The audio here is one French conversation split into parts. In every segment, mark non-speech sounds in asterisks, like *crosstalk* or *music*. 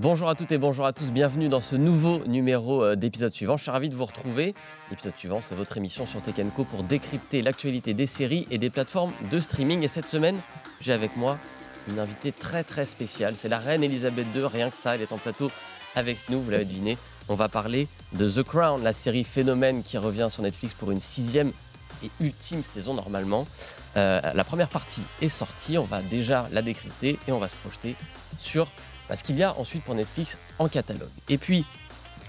Bonjour à toutes et bonjour à tous, bienvenue dans ce nouveau numéro euh, d'épisode suivant. Je suis ravi de vous retrouver. L'épisode suivant, c'est votre émission sur Tech Co pour décrypter l'actualité des séries et des plateformes de streaming. Et cette semaine, j'ai avec moi une invitée très très spéciale. C'est la reine Elisabeth II, rien que ça, elle est en plateau avec nous, vous l'avez deviné. On va parler de The Crown, la série phénomène qui revient sur Netflix pour une sixième et ultime saison normalement. Euh, la première partie est sortie, on va déjà la décrypter et on va se projeter sur ce qu'il y a ensuite pour Netflix en catalogue. Et puis,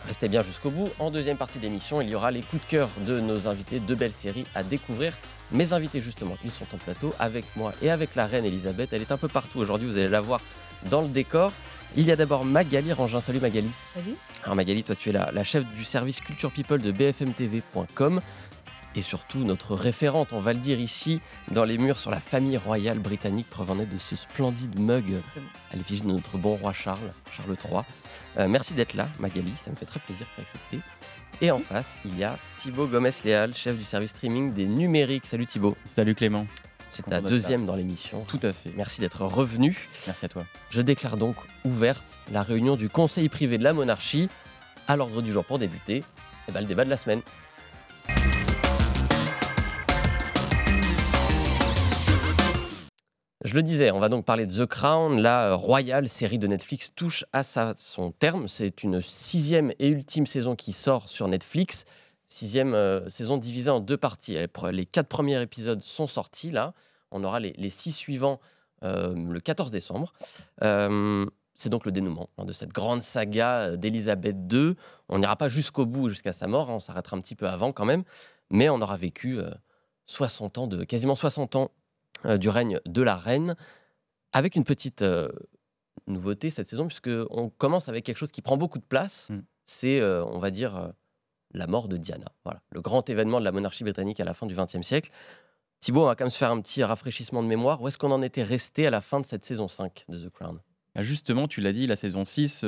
restez bien jusqu'au bout, en deuxième partie d'émission, il y aura les coups de cœur de nos invités, de belles séries à découvrir. Mes invités justement, ils sont en plateau avec moi et avec la reine Elisabeth. Elle est un peu partout aujourd'hui, vous allez la voir dans le décor. Il y a d'abord Magali Rangin. Salut Magali. Salut. Alors Magali, toi tu es la, la chef du service Culture People de bfmtv.com et surtout notre référente, on va le dire ici, dans les murs sur la famille royale britannique, preuve en est de ce splendide mug à l'effigie de notre bon roi Charles, Charles III. Euh, merci d'être là, Magali, ça me fait très plaisir de t'accepter. Et en face, il y a Thibaut Gomez-Léal, chef du service streaming des numériques. Salut Thibaut. Salut Clément. C'est ta deuxième dans l'émission. Tout à fait. Merci d'être revenu. Merci à toi. Je déclare donc ouverte la réunion du Conseil privé de la monarchie. À l'ordre du jour pour débuter, et eh ben, le débat de la semaine. Je le disais, on va donc parler de The Crown. La royale série de Netflix touche à son terme. C'est une sixième et ultime saison qui sort sur Netflix. Sixième euh, saison divisée en deux parties. Les quatre premiers épisodes sont sortis là. On aura les, six suivants euh, le 14 décembre. Euh, c'est donc le dénouement hein, de cette grande saga d'Elisabeth II. On n'ira pas jusqu'au bout, jusqu'à sa mort. Hein. on s'arrêtera un petit peu avant quand même. Mais on aura vécu 60 ans de, quasiment 60 ans euh, du règne de la reine, avec une petite euh, nouveauté cette saison, puisqu'on commence avec quelque chose qui prend beaucoup de place. Mmh. C'est, euh, on va dire, la mort de Diana. Voilà, le grand événement de la monarchie britannique à la fin du XXe siècle. Thibaut, on va quand même se faire un petit rafraîchissement de mémoire. Où est-ce qu'on en était resté à la fin de cette saison 5 de The Crown? Justement, tu l'as dit, la saison 6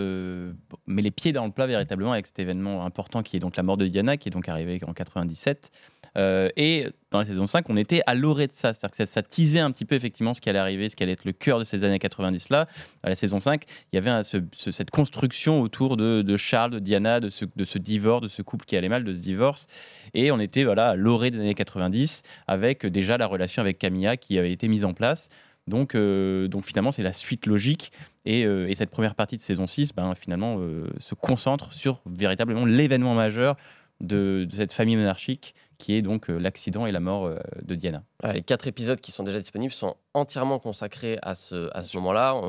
met les pieds dans le plat véritablement avec cet événement important qui est donc la mort de Diana, qui est donc arrivé en 97. Euh, et dans la saison 5, on était à l'orée de ça. C'est-à-dire que ça, teasait un petit peu effectivement ce qui allait arriver, ce qui allait être le cœur de ces années 90-là. À la saison 5, il y avait cette construction autour de, Charles, de Diana, de ce, de ce divorce, de ce couple qui allait mal, de ce divorce. Et on était voilà, à l'orée des années 90 avec déjà la relation avec Camilla qui avait été mise en place. Donc, euh, donc finalement, c'est la suite logique. Et, euh, et, cette première partie de saison 6, ben, finalement, se concentre sur véritablement l'événement majeur de, cette famille monarchique qui est donc euh, l'accident et la mort euh, de Diana. les quatre épisodes qui sont déjà disponibles sont entièrement consacrés à ce, à ce moment-là,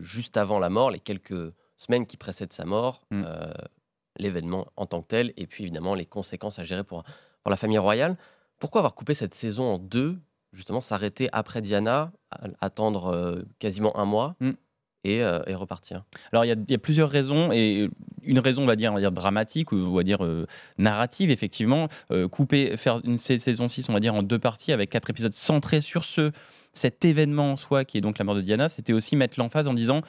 juste avant la mort, les quelques semaines qui précèdent sa mort, mm. euh, l'événement en tant que tel, et puis évidemment les conséquences à gérer pour, pour la famille royale. Pourquoi avoir coupé cette saison en deux Justement, s'arrêter après Diana, attendre quasiment un mois mm et, euh, repartir Alors, il y, a plusieurs raisons, et une raison, on va dire, on va dire dramatique, ou on va dire euh, narrative, effectivement. Euh, couper, faire une saison 6, on va dire, en deux parties, avec quatre épisodes centrés sur ce, cet événement en soi, qui est donc la mort de Diana, c'était aussi mettre l'emphase en disant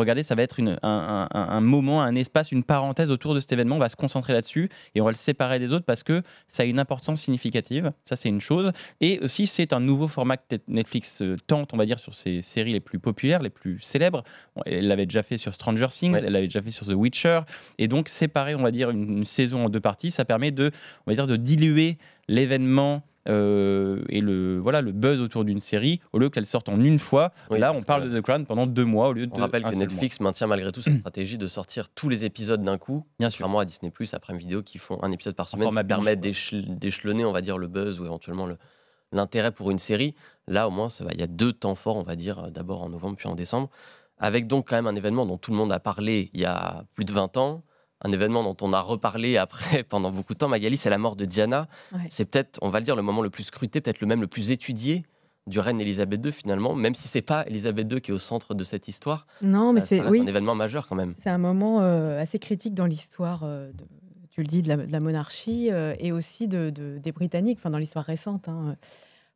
regardez, ça va être un, moment, un espace, une parenthèse autour de cet événement. On va se concentrer là-dessus et on va le séparer des autres parce que ça a une importance significative. Ça, c'est une chose. Et aussi, c'est un nouveau format que Netflix euh, tente, on va dire, sur ses séries les plus populaires, les plus célèbres. Elle l'avait déjà fait sur Stranger Things, elle l'avait déjà fait sur The Witcher. Et donc, séparer, on va dire, une, une saison en deux parties, ça permet de, on va dire, de diluer l'événement euh, et le, voilà, le buzz autour d'une série, au lieu qu'elle sorte en une fois. là, on parle de The Crown pendant deux mois au lieu de. On rappelle que Netflix maintient malgré tout sa *clears throat* stratégie de sortir tous les épisodes d'un coup. Bien sûr. Contrairement à Disney Plus, après une vidéo qui font un épisode par semaine, ça permet d'échelonner, on va dire, le buzz ou éventuellement l'intérêt pour une série. Là, au moins, il y a deux temps forts, on va dire, d'abord en novembre puis en décembre. Avec donc quand même un événement dont tout le monde a parlé il y a plus de 20 ans, un événement dont on a reparlé après *laughs* pendant beaucoup de temps, Magali, c'est la mort de Diana. C'est peut-être, on va le dire, le moment le plus scruté, peut-être le même le plus étudié du règne Elisabeth II finalement, même si c'est pas Elisabeth II qui est au centre de cette histoire. Non, mais euh, c'est oui. un événement majeur quand même. C'est un moment euh, assez critique dans l'histoire, euh, tu le dis, de la, monarchie et aussi de, des Britanniques, enfin dans l'histoire récente. Hein,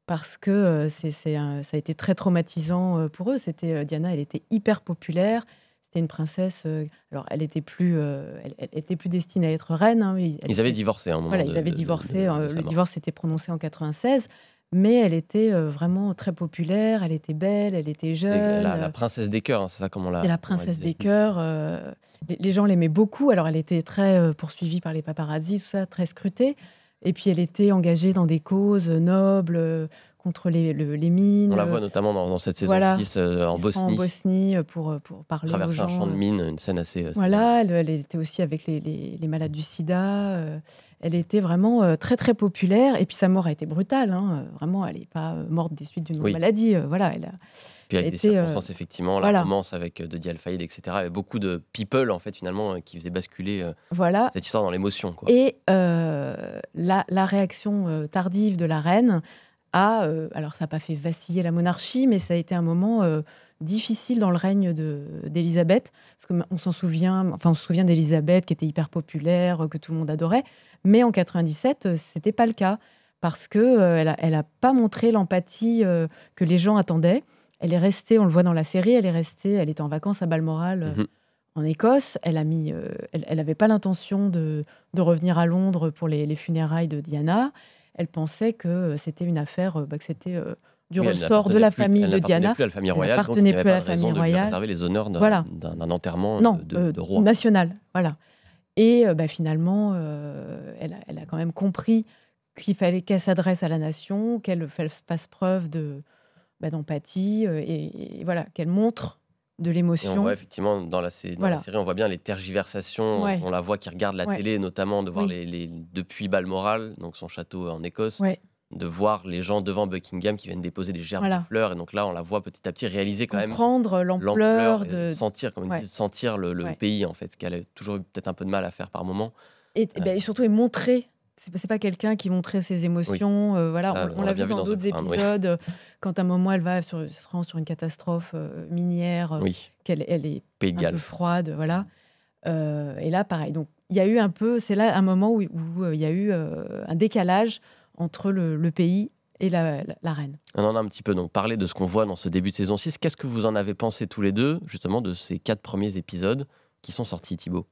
parce que c'est, ça a été très traumatisant pour eux. C'était Diana, elle était hyper populaire c'était une princesse. Euh, alors, elle était plus, euh, elle, était plus destinée à être reine. Hein, ils avaient divorcé à un moment. Voilà, ils avaient divorcé. Euh, le divorce était prononcé en 96. mais elle était vraiment très populaire, elle était belle, elle était jeune. La, la, princesse des cœurs, hein, c'est ça comment on l'a. La princesse des cœurs. Les, les, gens l'aimaient beaucoup. Alors elle était très poursuivie par les paparazzis, tout ça, très scrutée. Et puis elle était engagée dans des causes nobles contre les, les, mines. On la voit notamment dans, cette saison 6 euh, en Bosnie. En Bosnie pour, euh, pour parler Traverser aux gens. un champ de mines, une scène assez. voilà, elle, était aussi avec les, les, malades du sida. Euh, elle était vraiment très très populaire. Et puis sa mort a été brutale. Hein. Vraiment, elle n'est pas morte des suites d'une maladie. voilà, elle a, puis avec des circonstances, effectivement, la romance avec de Al-Fayed, etc. Il y avait beaucoup de people, en fait, finalement, qui faisaient basculer voilà. cette histoire dans l'émotion. Et la, la, réaction tardive de la reine euh, alors ça n'a pas fait vaciller la monarchie, mais ça a été un moment euh, difficile dans le règne d'Élisabeth, parce qu'on s'en souvient, enfin on se souvient d'Élisabeth qui était hyper populaire, que tout le monde adorait, mais en 97 euh, c'était pas le cas. Parce que elle, n'a a, pas montré l'empathie que les gens attendaient. Elle est restée, on le voit dans la série, elle est restée, elle était en vacances à Balmoral. Mmh en Écosse, elle a mis, elle n'avait pas l'intention de, revenir à Londres pour les funérailles de Diana elle pensait que c'était une affaire, bah, que c'était du ressort de la famille de Diana. Plus à la famille royale, elle n'appartenait plus à la famille royale. De les honneurs d'un enterrement de, de, roi. national. Voilà. Et bah, finalement, elle, a, quand même compris qu'il fallait qu'elle s'adresse à la nation, qu'elle fasse preuve de bah, d'empathie et, et, voilà, qu'elle montre de l'émotion. On voit effectivement dans la, série, on voit bien les tergiversations. On la voit qui regarde la télé, notamment de voir les, depuis Balmoral, donc son château en Écosse, de voir les gens devant Buckingham qui viennent déposer des gerbes de fleurs. Et donc là, on la voit petit à petit réaliser quand même. Comprendre l'ampleur de sentir, comme sentir le, pays en fait, qu'elle a toujours eu peut-être un peu de mal à faire par moment. Et, ben, euh. et surtout, et montrer c'est pas quelqu'un qui montrait ses émotions. Euh, voilà, ah, on, l'a vu dans d'autres épisodes. Euh, quand à un moment elle va sur, se rend sur une catastrophe euh, minière, qu'elle elle est un peu froide, voilà. et là, pareil. Donc, il y a eu un peu, c'est là un moment où, il y a eu un décalage entre le, pays et la, la, reine. On en a un petit peu donc parlé de ce qu'on voit dans ce début de saison 6. Qu'est-ce que vous en avez pensé tous les deux, justement, de ces quatre premiers épisodes qui sont sortis, Thibaut?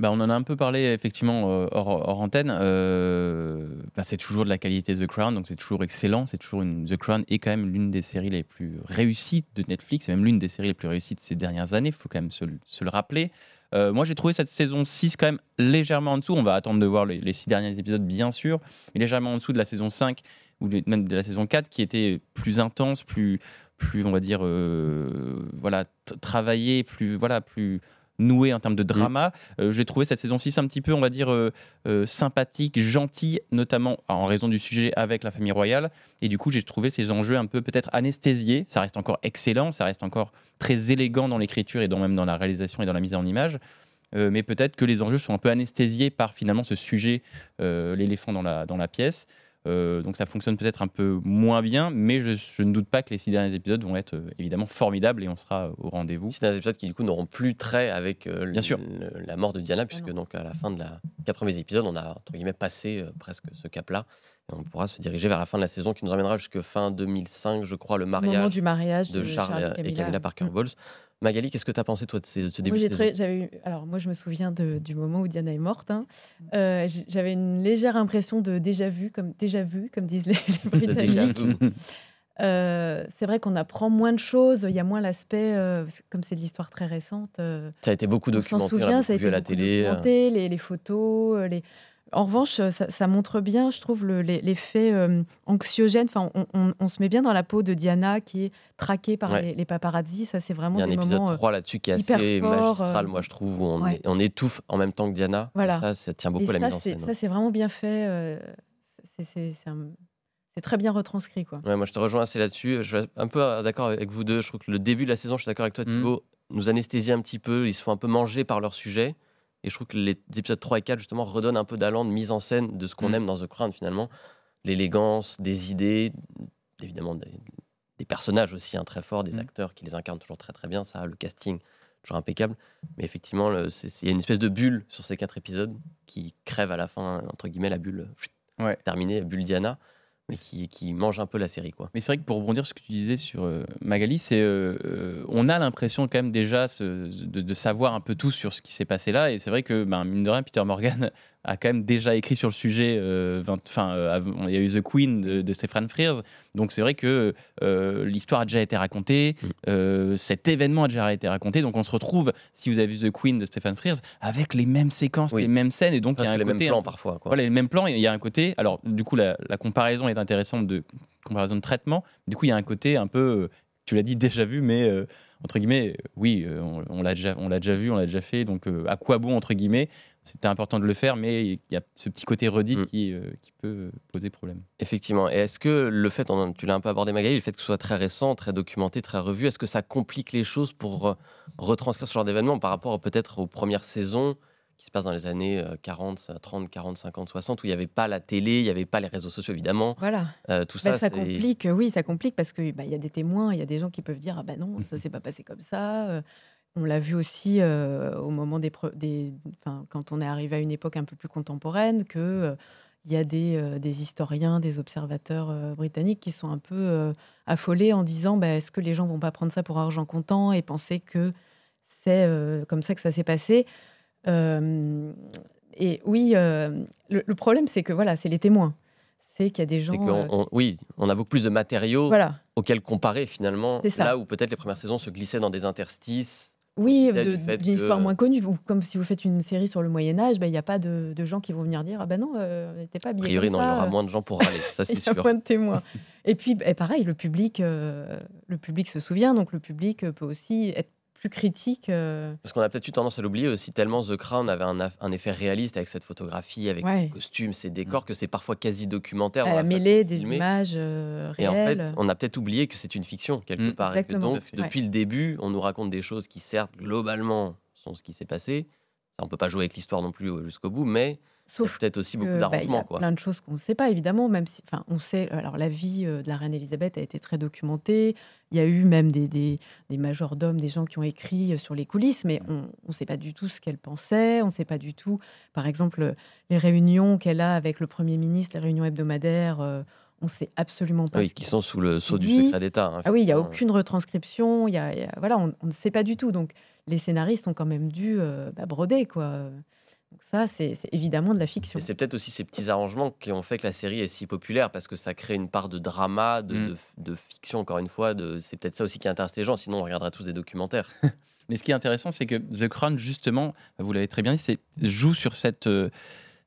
Bah, on en a un peu parlé effectivement euh, hors, antenne. Euh, bah, c'est toujours de la qualité The Crown, donc c'est toujours excellent. C'est toujours The Crown est quand même l'une des séries les plus réussies de Netflix, même l'une des séries les plus réussies de ces dernières années. Il faut quand même se, le rappeler. Euh, moi, j'ai trouvé cette saison 6 quand même légèrement en dessous. On va attendre de voir les, six derniers épisodes, bien sûr, mais légèrement en dessous de la saison 5 ou même de la saison 4 qui était plus intense, plus, plus on va dire, voilà, travaillée, plus, voilà, plus noué en termes de drama. Euh, j'ai trouvé cette saison 6 un petit peu, on va dire, euh, euh, sympathique, gentille, notamment en raison du sujet avec la famille royale. Et du coup, j'ai trouvé ces enjeux un peu peut-être anesthésiés. Ça reste encore excellent, ça reste encore très élégant dans l'écriture et dans, même dans la réalisation et dans la mise en image. mais peut-être que les enjeux sont un peu anesthésiés par finalement ce sujet, l'éléphant dans la, dans la pièce. Euh, donc ça fonctionne peut-être un peu moins bien, mais je, ne doute pas que les six derniers épisodes vont être euh, évidemment formidables et on sera au rendez-vous. Six derniers épisodes qui du coup n'auront plus trait avec euh, bien sûr. la mort de Diana, puisque donc à la fin de la quatre premiers épisodes, on a entre guillemets passé presque ce cap-là. Et on pourra se diriger vers la fin de la saison qui nous emmènera jusqu'à fin 2005, je crois, le mariage, du mariage de, Charles, et Camilla, Parker Bowles. Magali, qu'est-ce que tu as pensé, toi, de ce, début moi, de saison? eu, Alors, moi, je me souviens du moment où Diana est morte. Hein. Euh, j'avais une légère impression de déjà vu, comme, déjà vu, comme disent les, *laughs* Britanniques. Euh, c'est vrai qu'on apprend moins de choses, il y a moins l'aspect, euh, comme c'est de l'histoire très récente. ça a été beaucoup documenté, on s'en souvient, ça a été vu à la télé. Les, les, photos, les, en revanche, ça, montre bien, je trouve, l'effet euh, anxiogène. Enfin, on, se met bien dans la peau de Diana qui est traquée par les, les, paparazzi. Ça, c'est vraiment Il y a un épisode 3 euh, là-dessus qui est assez magistral, euh, moi, je trouve, où on, étouffe en même temps que Diana. Voilà. Ça, ça tient beaucoup la mise en scène. Ça, c'est vraiment bien fait. c'est très bien retranscrit. Quoi. moi, je te rejoins assez là-dessus. Je suis un peu d'accord avec vous deux. Je trouve que le début de la saison, je suis d'accord avec toi, mmh. Thibaut, nous anesthésie un petit peu. Ils se font un peu manger par leur sujet. Et je trouve que les épisodes 3 et 4, justement, redonnent un peu d'allant de mise en scène de ce qu'on mm. aime dans The Crown, finalement. L'élégance, des idées, évidemment, des, personnages aussi hein, très forts, des mm. acteurs qui les incarnent toujours très très bien. Ça, le casting, toujours impeccable. Mais effectivement, il y a une espèce de bulle sur ces quatre épisodes qui crève à la fin, entre guillemets, la bulle ouais. terminée, bulle Diana mais qui, qui, mange un peu la série. Quoi. Mais c'est vrai que pour rebondir sur ce que tu disais sur euh, Magali, c'est euh, euh, on a l'impression quand même déjà de, de, savoir un peu tout sur ce qui s'est passé là. Et c'est vrai que, ben, mine de rien, Peter Morgan a quand même déjà écrit sur le sujet. Enfin, il y a eu The Queen de, de Stephen Frears. Donc c'est vrai que l'histoire a déjà été racontée, mm. cet événement a déjà été raconté. Donc on se retrouve, si vous avez vu The Queen de Stephen Frears, avec les mêmes séquences, les mêmes scènes, et donc il y a un les mêmes plans parfois. Voilà, les mêmes plans. Il y a un côté. Alors du coup, la, la comparaison est intéressante de comparaison de traitement. Du coup, il y a un côté un peu, tu l'as dit déjà vu, mais entre guillemets, oui, on, l'a déjà, on l'a déjà vu, on l'a déjà fait. Donc à quoi bon entre guillemets c'était important de le faire, mais il y a ce petit côté redit mm. qui, qui, peut poser problème. Effectivement. Et est-ce que le fait, tu l'as un peu abordé Magali, le fait que ce soit très récent, très documenté, très revu, est-ce que ça complique les choses pour retranscrire ce genre d'événement par rapport peut-être aux premières saisons qui se passe dans les années 40, 30, 40, 50, 60, où il n'y avait pas la télé, il n'y avait pas les réseaux sociaux, évidemment. Voilà. Euh, tout bah, ça, ça complique, oui, ça complique parce qu'il bah, y a des témoins, il y a des gens qui peuvent dire Ah ben non, *laughs* ça s'est pas passé comme ça. Euh, on l'a vu aussi euh, au moment des, des quand on est arrivé à une époque un peu plus contemporaine, que il y a des, des, historiens, des observateurs britanniques qui sont un peu affolés en disant bah, est-ce que les gens vont pas prendre ça pour argent comptant et penser que c'est comme ça que ça s'est passé? Et oui, le, problème, c'est que voilà, c'est les témoins. C'est qu'il y a des gens. oui, on a beaucoup plus de matériaux auxquels comparer finalement. Là où peut-être les premières saisons se glissaient dans des interstices. Oui, d'une histoire moins connue. comme si vous faites une série sur le Moyen Âge, ben, il n'y a pas de, gens qui vont venir dire ah ben non, euh, n'était pas bien. A priori, non, il y aura moins de gens pour râler, *laughs* ça c'est sûr. Il y a moins de témoins. et puis, et pareil, le public, le public se souvient, donc le public peut aussi être critique. Euh. Parce qu'on a peut-être eu tendance à l'oublier aussi, tellement The Crown avait un, effet réaliste avec cette photographie, avec ses costumes, ses décors, mm. que c'est parfois quasi documentaire. Elle a mêlé des images réelles. Et en fait, on a peut-être oublié que c'est une fiction, quelque mm. part. Et donc, depuis le début, on nous raconte des choses qui, certes, globalement, sont ce qui s'est passé. Ça, on peut pas jouer avec l'histoire non plus euh, jusqu'au bout, mais Sauf peut-être aussi beaucoup bah, d'arrangements. Bah, plein de choses qu'on ne sait pas, évidemment, même si, enfin, on sait, alors la vie de la reine Elisabeth a été très documentée. Il y a eu même des, des, des majordomes, des gens qui ont écrit sur les coulisses, mais on ne sait pas du tout ce qu'elle pensait. On ne sait pas du tout, par exemple, les réunions qu'elle a avec le Premier ministre, les réunions hebdomadaires. on ne sait absolument pas. Oui, qui sont sous le sceau du secret d'État. Hein, ah oui, il n'y a aucune retranscription. Il y a, voilà, on, ne sait pas du tout. Donc, les scénaristes ont quand même dû bah, broder, quoi. Donc ça, c'est évidemment de la fiction. C'est peut-être aussi ces petits arrangements qui ont fait que la série est si populaire parce que ça crée une part de drama, de, mmh. fiction, encore une fois. C'est peut-être ça aussi qui intéresse les gens, sinon on regarderait tous des documentaires. *laughs* Mais ce qui est intéressant, c'est que The Crown, justement, vous l'avez très bien dit, joue sur cette, euh,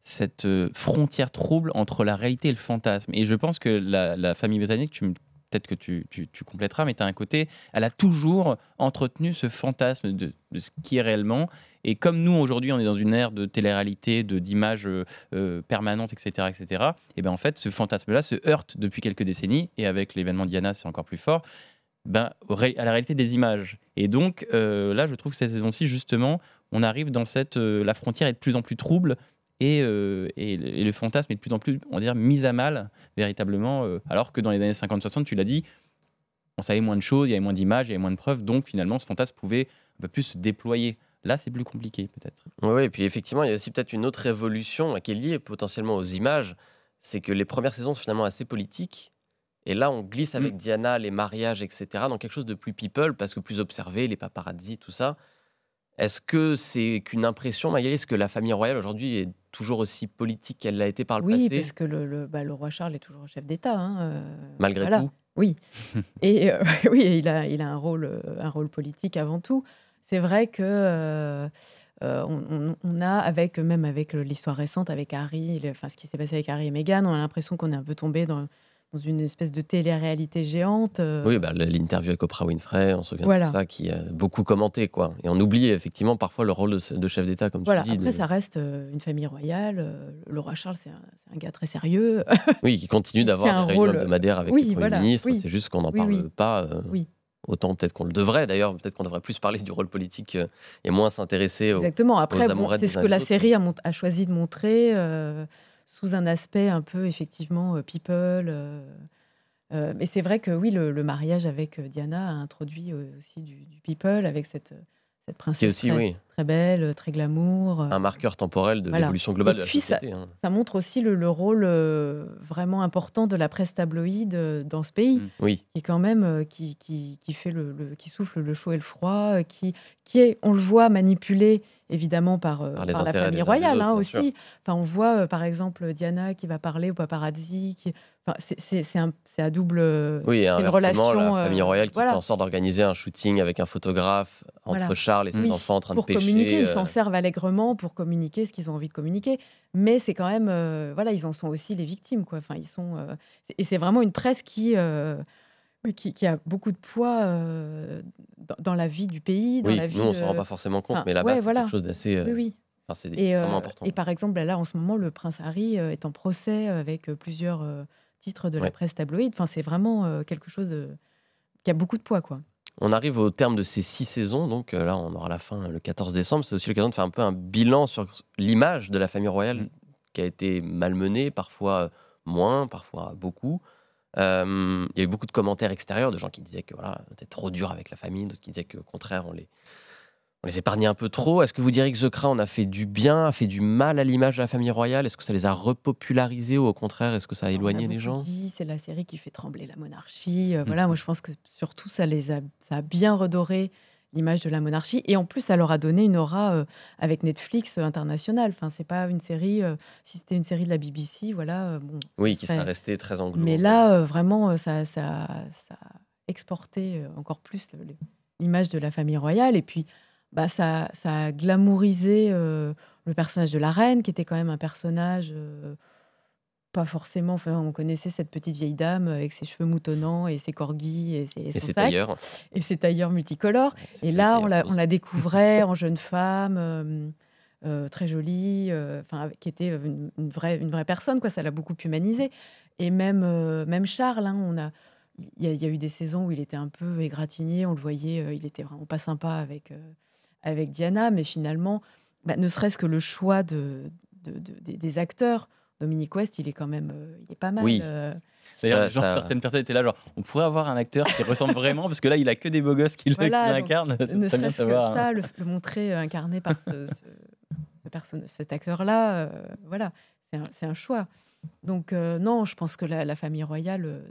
cette euh, frontière trouble entre la réalité et le fantasme. Et je pense que la, la famille britannique, tu me peut-être que tu, tu, compléteras, mais tu as un côté, elle a toujours entretenu ce fantasme de, ce qui est réellement. Et comme nous, aujourd'hui, on est dans une ère de télé-réalité, d'images euh, euh, permanentes, etc., etc., et ben en fait, ce fantasme-là se heurte depuis quelques décennies, et avec l'événement Diana, c'est encore plus fort, ben, à la réalité des images. Et donc, euh, là, je trouve que cette saison-ci, justement, on arrive dans cette... la frontière est de plus en plus trouble, euh, et, le fantasme est de plus en plus, on va dire, mis à mal, véritablement, euh, alors que dans les années 50-60, tu l'as dit, on savait moins de choses, il y avait moins d'images, il y avait moins de preuves, donc finalement, ce fantasme pouvait un peu plus se déployer. Là, c'est plus compliqué, peut-être. Oui, et puis effectivement, il y a aussi peut-être une autre évolution qui est liée potentiellement aux images, c'est que les premières saisons sont finalement assez politiques, et là, on glisse avec mm. Diana, les mariages, etc., dans quelque chose de plus people, parce que plus observé, les paparazzi, tout ça. Est-ce que c'est qu'une impression, Magali? Est-ce que la famille royale aujourd'hui est toujours aussi politique qu'elle l'a été par le oui, passé? Oui, parce que le, bah, le, roi Charles est toujours chef d'État. Hein, euh, Malgré tout? Oui. *laughs* Et euh, *laughs* oui, il a, il a un, rôle, euh, un rôle politique avant tout. C'est vrai que. on, a, avec, même avec l'histoire récente, avec Harry, enfin, ce qui s'est passé avec Harry et Meghan, on a l'impression qu'on est un peu tombé dans, dans une espèce de télé-réalité géante. Euh. Oui, bah, l'interview avec Oprah Winfrey, on se souvient de ça, qui a beaucoup commenté. Quoi. Et on oublie effectivement parfois le rôle de, chef d'État, comme voilà. tu dis. Après, ça reste euh, une famille royale. Euh, le roi Charles, c'est un, gars très sérieux. *laughs* oui, qui continue d'avoir des réunions hebdomadaires avec le Premier ministre. C'est juste qu'on n'en parle pas. Oui. Autant peut-être qu'on le devrait d'ailleurs, peut-être qu'on devrait plus parler du rôle politique et moins s'intéresser aux Exactement. Après, c'est ce que la série a, a, choisi de montrer sous un aspect un peu effectivement people. mais c'est vrai que oui, le, mariage avec Diana a introduit aussi du, people avec cette, cette princesse aussi, très, oui. très, belle, très glamour. Un marqueur temporel de l'évolution globale de la société. Ça, hein. ça montre aussi le, rôle vraiment important de la presse tabloïde dans ce pays, mmh. oui. qui quand même qui, qui, qui fait le, qui souffle le chaud et le froid, qui, qui est, on le voit, manipulé évidemment par, Par les par la famille royale autres, hein, aussi. Enfin, on voit par exemple Diana qui va parler au paparazzi. Qui... Enfin, c'est un, à double. Oui, et une relation. la famille euh, royale qui voilà. fait en sorte d'organiser un shooting avec un photographe entre Voilà. Charles et ses Oui, enfants en train de pour pêcher. communiquer, ils euh, s'en servent allègrement pour communiquer ce qu'ils ont envie de communiquer. Mais c'est quand même, euh, voilà, ils en sont aussi les victimes, quoi. Enfin, ils sont, euh, et c'est vraiment une presse qui, euh, oui, qui, qui a beaucoup de poids euh, dans, dans la vie du pays, dans Oui, la vie nous, on de- s'en rend pas forcément compte, enfin, mais là-bas, ouais, c'est voilà. quelque chose d'assez. euh, Oui, oui. Enfin, Et, euh, important. et par exemple, là, en ce moment, le prince Harry est en procès avec plusieurs titres de Ouais. la presse tabloïde. Enfin, c'est vraiment quelque chose de- qui a beaucoup de poids, quoi. On arrive au terme de ces six saisons, donc là, on aura la fin le 14 décembre. C'est aussi l'occasion de faire un peu un bilan sur l'image de la famille royale Mm. qui a été malmenée, parfois moins, parfois beaucoup. Euh, il y a eu beaucoup de commentaires extérieurs de gens qui disaient que voilà, on était trop dur avec la famille, d'autres qui disaient qu'au contraire, on les, on les épargnait un peu trop. Est-ce que vous diriez que The Crown a fait du bien, a fait du mal à l'image de la famille royale? Est-ce que ça les a repopularisés ou au contraire, est-ce que ça a éloigné les gens? c'est la série qui fait trembler la monarchie. Euh, Mm. Voilà, moi je pense que surtout ça les a, ça a bien redoré l'image de la monarchie et en plus ça leur a donné une aura euh, avec Netflix euh, internationale. Enfin, c'est pas une série. euh, si c'était une série de la BBC, voilà. euh, bon, Oui, qui serait- serait resté très anglo. Mais là, euh, vraiment, euh, ça, ça, ça a exporté euh, encore plus le- le- l'image de la famille royale. Et puis, bah, ça, ça a glamourisé euh, le personnage de la reine, qui était quand même un personnage euh, pas forcément. Enfin, on connaissait cette petite vieille dame avec ses cheveux moutonnants et ses corgis et, ses, et son c'est sac ailleurs. et ses tailleurs multicolores. Et là, on la, on la découvrait *laughs* en jeune femme, euh, euh, très jolie, euh, enfin, avec- qui était une, une vraie, une vraie personne, quoi. Ça l'a beaucoup humanisé. Et même, euh, même Charles, hein, on a, il y, a- il y a eu des saisons où il était un peu égratigné, on le voyait, euh, il était vraiment pas sympa avec, euh, avec Diana, mais finalement, bah, ne serait-ce que le choix de, de- de- des, des acteurs. Dominique West, il est quand même, euh, il est pas mal. Oui. euh, D'ailleurs, Ça- genre, ça- certaines personnes étaient là, genre, on pourrait avoir un acteur qui ressemble *laughs* vraiment, parce que là, il a que des beaux gosses qui le- Voilà, qui donc, l'incarnent. *laughs* Ça ne serait bien de serait-ce que savoir. hein. ça, le, le montrer euh, incarné par ce, ce- ce perso- cet acteur-là, euh, voilà, c'est un, c'est un choix. Donc euh, non, je pense que la, la famille royale euh,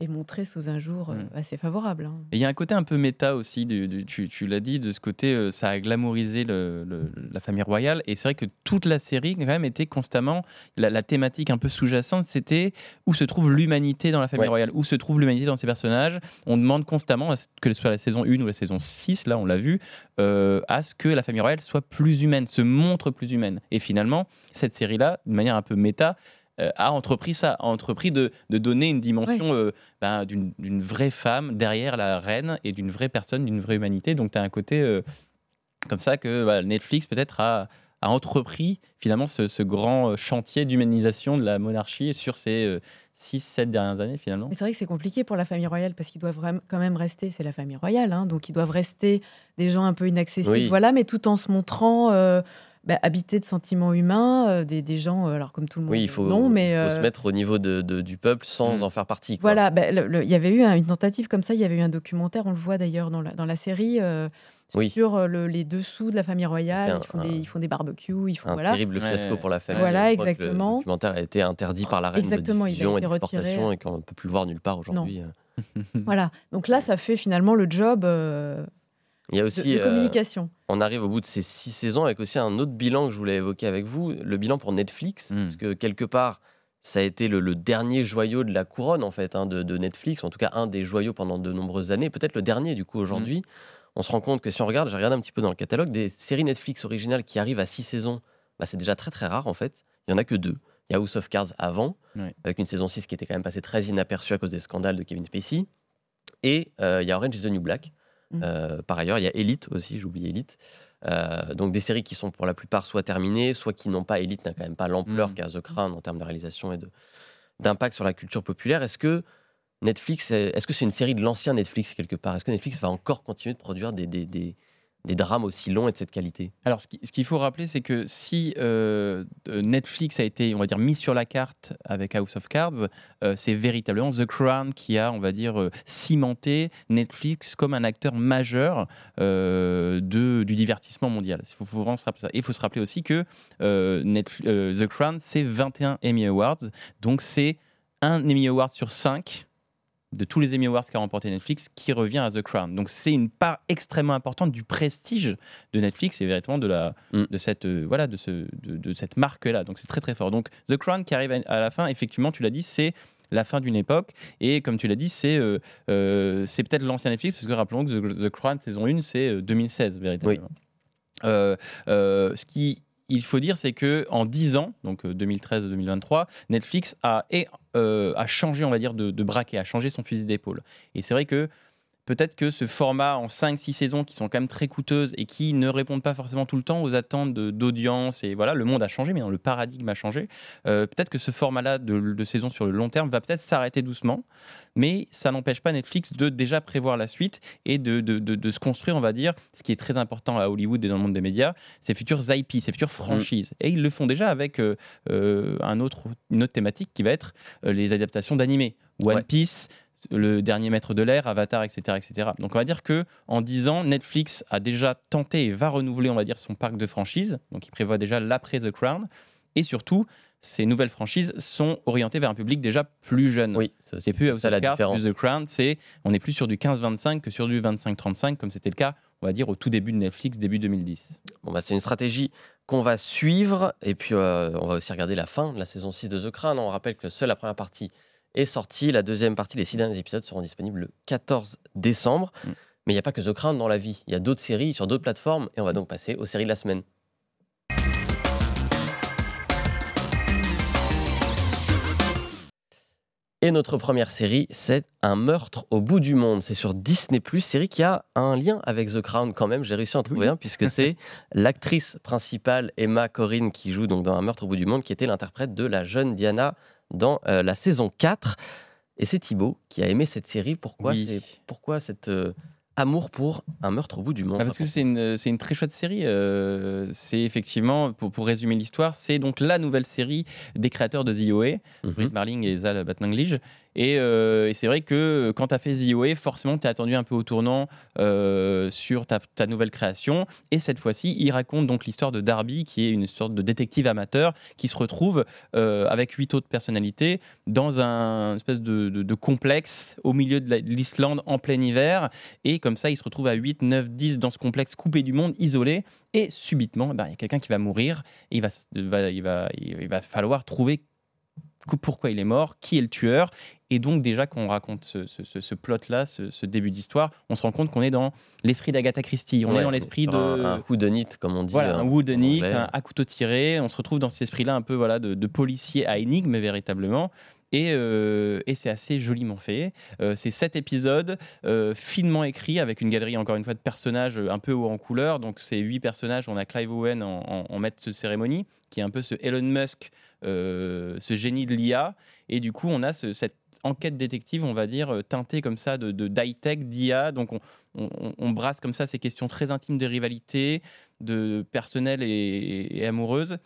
est montrée sous un jour euh, Mm. assez favorable. hein. Et il y a un côté un peu méta aussi, du, du- tu, tu l'as dit, de ce côté, euh, ça a glamourisé le- le- la famille royale. Et c'est vrai que toute la série, quand même, était constamment. La, la thématique un peu sous-jacente, c'était où se trouve l'humanité dans la famille Ouais. royale Où se trouve l'humanité dans ces personnages On demande constamment, que ce soit la saison 1 ou la saison 6, là, on l'a vu, euh, à ce que la famille royale soit plus humaine, se montre plus humaine. Et finalement, cette série-là, de manière un peu méta, a entrepris ça, a entrepris de, de donner une dimension euh, ben, d'une d'une vraie femme derrière la reine et d'une vraie personne, d'une vraie humanité. Donc tu as un côté euh, comme ça que voilà, Netflix peut-être a, a entrepris finalement ce, ce grand euh, chantier d'humanisation de la monarchie sur ces 6-7 dernières années finalement. Mais c'est vrai que c'est compliqué pour la famille royale parce qu'ils doivent quand même rester, c'est la famille royale, hein, donc ils doivent rester des gens un peu inaccessibles, Oui. voilà, mais tout en se montrant euh, bah, habités de sentiments humains, euh, des, des gens, euh, alors comme tout le monde, Oui, il faut, non, mais il faut se euh, mettre au niveau de, de- du peuple sans Mm. en faire partie. quoi. Voilà, le- il y avait eu un- une tentative comme ça, il y avait eu un documentaire, on le voit d'ailleurs dans la, dans la série, euh, Oui. sur le- les dessous de la famille royale. Un- Ils font, un- des, ils font des barbecues, ils font. Un Voilà. terrible fiasco Ouais. pour la famille. Voilà, Je crois que exactement. Le documentaire a été interdit par la reine Exactement, il de a diffusion et été retiré. d'exportation et qu'on ne peut plus le voir nulle part aujourd'hui. voilà. Donc là, ça fait finalement le job euh, Il y a aussi, de euh, communication. on arrive au bout de ces six saisons avec aussi un autre bilan que je voulais évoquer avec vous, le bilan pour Netflix, Mm. parce que quelque part, ça a été le, le dernier joyau de la couronne en fait hein, de, de Netflix, en tout cas un des joyaux pendant de nombreuses années, peut-être le dernier du coup aujourd'hui. On se rend compte que si on regarde, j'ai regardé un petit peu dans le catalogue, des séries Netflix originales qui arrivent à six saisons, bah, c'est déjà très très rare en fait. Il y en a que deux. Il y a House of Cards avant, Ouais. avec une saison 6 qui était quand même passée très inaperçue à cause des scandales de Kevin Spacey. Et euh, il y a Orange is the New Black. Mm. Euh, par ailleurs, il y a Elite aussi, j'ai oublié Elite. Euh, donc des séries qui sont pour la plupart soit terminées, soit qui n'ont pas Elite, n'a quand même pas l'ampleur Mm. qu'a The Crown en termes de réalisation et de- d'impact sur la culture populaire. Est-ce que Netflix, est- est-ce que c'est une série de l'ancien Netflix quelque part? Est-ce que Netflix va encore continuer de produire des, des, des- des drames aussi longs et de cette qualité Alors, ce qui- ce qu'il faut rappeler, c'est que si euh, euh, Netflix a été, on va dire, mis sur la carte avec House of Cards, euh, c'est véritablement The Crown qui a, on va dire, cimenté Netflix comme un acteur majeur de, du divertissement mondial. Il faut, vraiment se rappeler ça. Et il faut se rappeler aussi que The Crown, c'est 21 Emmy Awards, donc c'est un Emmy Award sur 5 de tous les Emmy Awards qu'a remporté Netflix qui revient à The Crown. Donc c'est une part extrêmement importante du prestige de Netflix et véritablement de la Mm. de cette euh, voilà de ce de, de cette marque là. Donc c'est très très fort. Donc The Crown qui arrive à, la fin, effectivement, tu l'as dit, c'est la fin d'une époque et comme tu l'as dit, c'est euh, euh, c'est peut-être l'ancien Netflix parce que rappelons que The, The Crown saison 1 c'est euh, 2016 véritablement. Euh, ce qui il faut dire, c'est que en 10 ans, donc 2013-2023, Netflix a, et, euh, a changé, on va dire, de, de braquet, a changé son fusil d'épaule. Et c'est vrai que peut-être que ce format en 5-6 saisons qui sont quand même très coûteuses et qui ne répondent pas forcément tout le temps aux attentes d'audience, et voilà, le monde a changé, mais le paradigme a changé, euh, peut-être que ce format-là de, de saison sur le long terme va peut-être s'arrêter doucement, mais ça n'empêche pas Netflix de déjà prévoir la suite et de, de- de- de se construire, on va dire, ce qui est très important à Hollywood et dans le monde des médias, ces futures IP, ces futures franchises. Et ils le font déjà avec euh, euh, un autre, une autre thématique qui va être les adaptations d'animés. One Ouais. Piece, le dernier maître de l'air, Avatar, etc., etc. Donc on va dire que en 10 ans, Netflix a déjà tenté et va renouveler, on va dire, son parc de franchises. Donc il prévoit déjà l'après The Crown. Et surtout, ces nouvelles franchises sont orientées vers un public déjà plus jeune. Oui, c'est plus la House différence. plus The Crown, c'est on est plus sur du 15-25 que sur du 25-35 comme c'était le cas, on va dire au tout début de Netflix, début 2010. Bon, bah, c'est une stratégie qu'on va suivre. Et puis, euh, on va aussi regarder la fin de la saison 6 de The Crown. On rappelle que seule la première partie est sortie. La deuxième partie, les six derniers épisodes, seront disponibles le 14 décembre. Mm. Mais il n'y a pas que The Crown dans la vie. Il y a d'autres séries sur d'autres plateformes. Et on va donc passer aux séries de la semaine. Et notre première série, c'est Un meurtre au bout du monde. C'est sur Disney+, série qui a un lien avec The Crown quand même. J'ai réussi à en trouver Oui. un puisque c'est *laughs* l'actrice principale Emma Corrin qui joue donc dans Un meurtre au bout du monde, qui était l'interprète de la jeune Diana dans euh, la saison 4. Et c'est Thibaut qui a aimé cette série. Pourquoi, Oui. c'est- pourquoi cet euh, amour pour Un meurtre au bout du monde? Ah, parce que c'est une, c'est une très chouette série. euh, c'est effectivement, pour, pour résumer l'histoire, c'est donc la nouvelle série des créateurs de The OA, Mhm. Britt Marling et Zal Batmanglij. Et, euh, et c'est vrai que quand tu as fait OA, forcément, tu es attendu un peu au tournant euh, sur ta, nouvelle création. Et cette fois-ci, il raconte donc l'histoire de Darby, qui est une sorte de détective amateur, qui se retrouve euh, avec huit autres personnalités dans un espèce de, complexe au milieu de la- de l'Islande en plein hiver. Et comme ça, il se retrouve à 8, 9, 10 dans ce complexe coupé du monde, isolé. Et subitement, ben, il y a quelqu'un qui va mourir. Il va, il va, il va falloir trouver pourquoi il est mort, qui est le tueur. Et donc déjà, quand on raconte ce, ce- ce- ce plot-là, ce, ce début d'histoire, on se rend compte qu'on est dans l'esprit d'Agatha Christie. On Ouais, est dans l'esprit de... Un, un whodunit, comme on dit. Voilà, euh, un whodunit, un à couteau tiré. On se retrouve dans cet esprit-là un peu voilà, de, de policier à énigme, véritablement. Et, euh, et c'est assez joliment fait. Euh, c'est sept épisodes, euh, finement écrits, avec une galerie, encore une fois, de personnages un peu haut en couleur. Donc, c'est huit personnages. On a Clive Owen en, en- en maître de cérémonie, qui est un peu ce Elon Musk, ce génie de l'IA. Et du coup, on a ce- cette enquête détective, on va dire, euh, teintée comme ça de, d'high-tech, d'IA. Donc, on, on- brasse comme ça ces questions très intimes de rivalité, de personnel et, et amoureuse,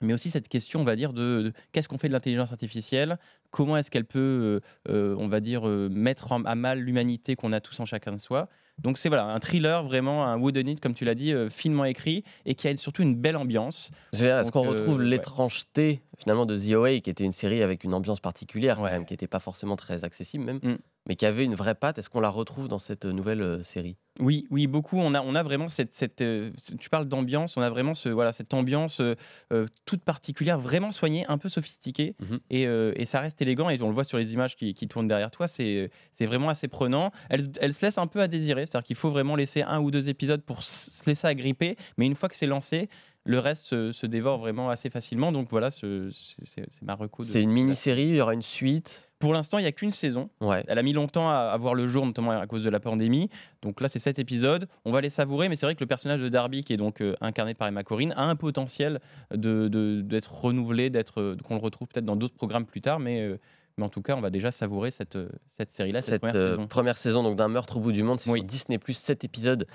mais aussi cette question, on va dire, de, qu'est-ce qu'on fait de l'intelligence artificielle? Comment est-ce qu'elle peut, euh, euh, on va dire, euh, mettre à mal l'humanité qu'on a tous en chacun de soi? Donc c'est voilà un thriller vraiment un whodunit comme tu l'as dit, euh, finement écrit et qui a surtout une belle ambiance. Est-ce qu'on euh, retrouve ouais. l'étrangeté finalement de The OA, qui était une série avec une ambiance particulière, quand même, qui n'était pas forcément très accessible même, Mm. Mais qui avait une vraie patte Est-ce qu'on la retrouve dans cette nouvelle euh, série? Oui, oui, beaucoup. On a, on a vraiment cette, cette, euh, tu parles d'ambiance, on a vraiment ce, voilà, cette ambiance euh, euh, toute particulière, vraiment soignée, un peu sophistiquée, Mhm. et, euh, et ça reste élégant. Et on le voit sur les images qui, qui tournent derrière toi, c'est vraiment assez prenant. Elle, elle se laisse un peu à désirer, c'est-à-dire qu'il faut vraiment laisser un ou deux épisodes pour se laisser agripper, mais une fois que c'est lancé, le reste se, se dévore vraiment assez facilement. Donc voilà, ce- c'est ma reco. C'est une mini-série, il y aura une suite Pour l'instant, il n'y a qu'une saison. Ouais. Elle a mis longtemps à, à voir le jour, notamment à cause de la pandémie. Donc là, c'est sept épisodes. On va les savourer, mais c'est vrai que le personnage de Darby, qui est donc euh, incarné par Emma Corrin, a un potentiel de- de- d'être renouvelé, d'être euh, qu'on le retrouve peut-être dans d'autres programmes plus tard. Mais, euh, mais en tout cas, on va déjà savourer cette, cette série-là, cette, cette première euh, saison. première saison donc d'un meurtre au bout du monde, c'est Oui. sur Disney Plus, 7 épisodes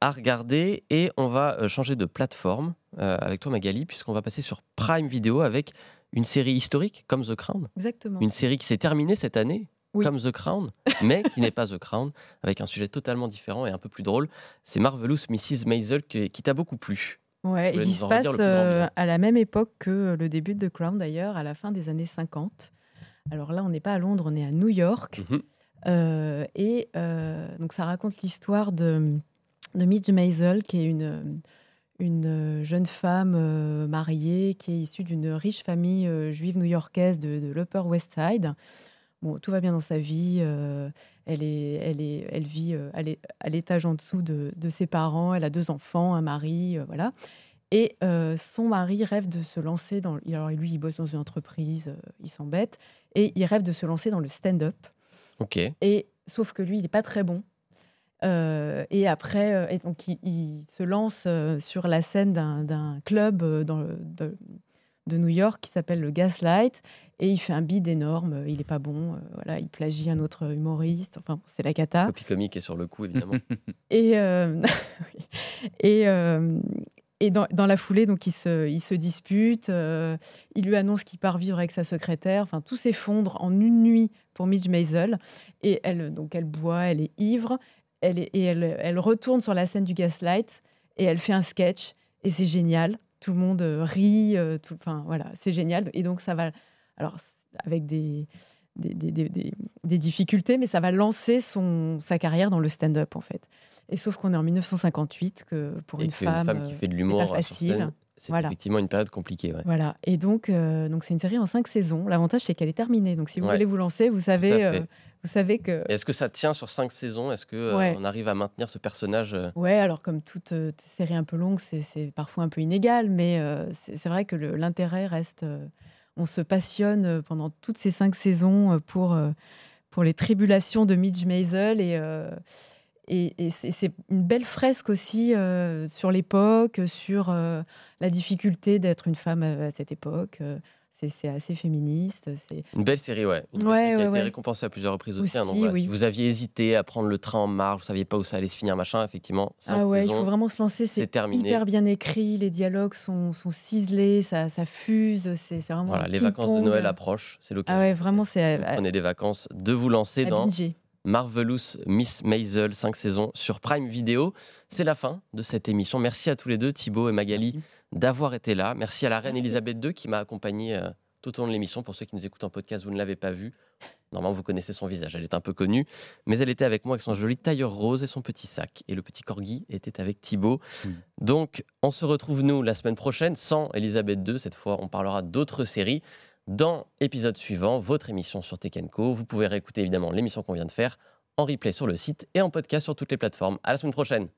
à regarder et on va euh, changer de plateforme euh, avec toi Magali puisqu'on va passer sur Prime Video avec une série historique comme The Crown, Exactement. une série qui s'est terminée cette année Oui. comme The Crown, mais qui n'est pas The Crown avec un sujet totalement différent et un peu plus drôle. C'est Marvelous Mrs Maisel qui, qui t'a beaucoup plu. Ouais, voulais et qui nous se passe euh, à la même époque que le début de The Crown d'ailleurs, à la fin des années 50. Alors là, on n'est pas à Londres, on est à New York. Mhm. Euh, et euh, donc ça raconte l'histoire de, de Midge Maisel, qui est une, une jeune femme mariée qui est issue d'une riche famille juive new-yorkaise de, de l'Upper West Side. Bon, tout va bien dans sa vie. elle, est, elle, est, elle vit à l'étage en dessous de, de, ses parents. Elle a deux enfants, un mari, voilà. Et son mari rêve de se lancer dans. Alors lui, il bosse dans une entreprise, il s'embête, et il rêve de se lancer dans le stand-up. Ok. Et sauf que lui, il n'est pas très bon. Et après, et donc il, se lance sur la scène d'un club dans de, de, New York qui s'appelle le Gaslight, et il fait un bid énorme. Il n'est pas bon. voilà, il plagie un autre humoriste. Enfin, c'est la cata. Copie comique est sur le coup, évidemment. *laughs* et *laughs* et et dans, la foulée, donc, il se, il se dispute. Euh, il lui annonce qu'il part vivre avec sa secrétaire. Enfin, tout s'effondre en une nuit pour Midge Maisel. Et elle, donc, elle boit, elle est ivre. Elle est, et elle, elle retourne sur la scène du Gaslight et elle fait un sketch. Et c'est génial. Tout le monde euh, rit. Euh, tout, enfin, voilà, c'est génial. Et donc, ça va. Alors, avec des, des, des, des, difficultés, mais ça va lancer son, sa carrière dans le stand-up, en fait. Et sauf qu'on est en 1958, que pour une, femme, une, femme, qui fait de l'humour facile. C'est effectivement une période compliquée. Voilà. Et donc, euh, donc c'est une série en cinq saisons. L'avantage, c'est qu'elle est terminée. Donc, si vous voulez vous lancer, vous savez, euh, vous savez que. Est-ce que ça tient sur cinq saisons? Est-ce que euh, on arrive à maintenir ce personnage Ouais. Alors, comme toute série un peu longue, c'est parfois un peu inégal, mais c'est vrai que l'intérêt reste. on se passionne pendant toutes ces cinq saisons pour pour les tribulations de Midge Maisel et et, c'est une belle fresque aussi euh, sur l'époque, sur euh, la difficulté d'être une femme à, cette époque. Euh, c'est assez féministe. Une belle série, ouais. Une ouais, qui a été récompensée à plusieurs reprises aussi. Hein, Si vous aviez hésité à prendre le train en marche, vous saviez pas où ça allait se finir, machin, effectivement. Ah ouais, il faut vraiment se lancer. C'est hyper bien écrit, les dialogues sont, sont ciselés, ça, ça fuse. C'est vraiment. Voilà, les vacances de Noël approchent, c'est l'occasion. Ah ouais, vraiment, c'est. Prenez des vacances, de vous lancer dans. Marvelous Miss Maisel, 5 saisons sur Prime Video. C'est la fin de cette émission. Merci à tous les deux, Thibaut et Magali, d'avoir été là. Merci à la reine Elisabeth II qui m'a accompagné euh, tout au long de l'émission. Pour ceux qui nous écoutent en podcast, vous ne l'avez pas vue. Normalement, vous connaissez son visage, elle est un peu connue, mais elle était avec moi avec son joli tailleur rose et son petit sac. Et le petit corgi était avec Thibaut. Donc, on se retrouve, nous, la semaine prochaine, sans Elisabeth II. Cette fois, on parlera d'autres séries dans l'épisode suivant, votre émission sur Tekenco. Vous pouvez réécouter évidemment l'émission qu'on vient de faire en replay sur le site et en podcast sur toutes les plateformes. À la semaine prochaine.